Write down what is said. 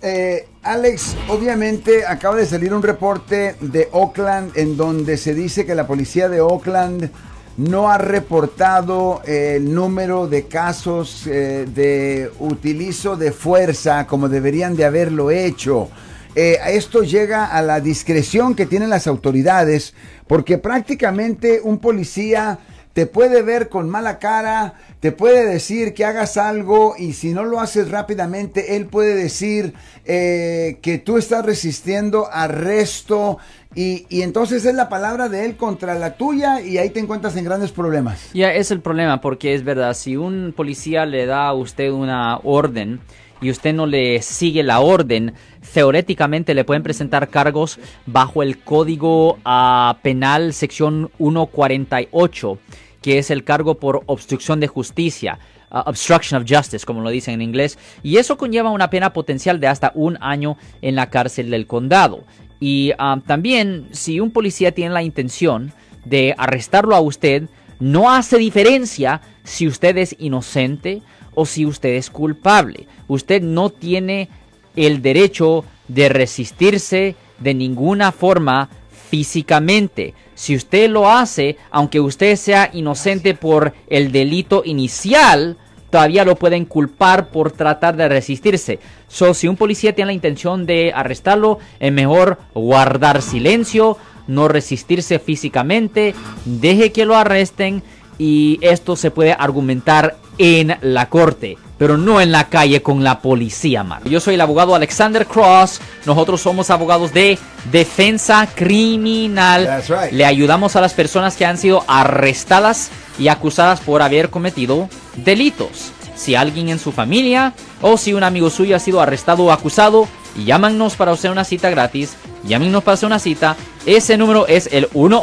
Eh, Alex, obviamente acaba de salir un reporte de Oakland en donde se dice que la policía de Oakland no ha reportado el número de casos eh, de utilizo de fuerza como deberían de haberlo hecho. Eh, esto llega a la discreción que tienen las autoridades porque prácticamente un policía te puede ver con mala cara, te puede decir que hagas algo y si no lo haces rápidamente, él puede decir eh, que tú estás resistiendo arresto y, y, entonces es la palabra de él contra la tuya y ahí te encuentras en grandes problemas. Ya es el problema porque es verdad, si un policía le da a usted una orden, y usted no le sigue la orden, teóricamente le pueden presentar cargos bajo el Código uh, Penal sección 148 que es el cargo por obstrucción de justicia. Uh, obstruction of justice, como lo dicen en inglés, y eso conlleva una pena potencial de hasta un año en la cárcel del condado. Y uh, también, si un policía tiene la intención de arrestarlo a usted, no hace diferencia si usted es inocente o si usted es culpable. Usted no tiene el derecho de resistirse de ninguna forma físicamente. Si usted lo hace, aunque usted sea inocente por el delito inicial, todavía lo pueden culpar por tratar de resistirse. So, si un policía tiene la intención de arrestarlo, es mejor guardar silencio, no resistirse físicamente, deje que lo arresten y esto se puede argumentar en la corte, pero no en la calle con la policía, Mar. Yo soy el abogado Alexander Cross. Nosotros somos abogados de defensa criminal. Right. Le ayudamos a las personas que han sido arrestadas y acusadas por haber cometido delitos. Si alguien en su familia o si un amigo suyo ha sido arrestado o acusado, llámanos para hacer una cita gratis. Llámenos para hacer una cita. Ese número es el 1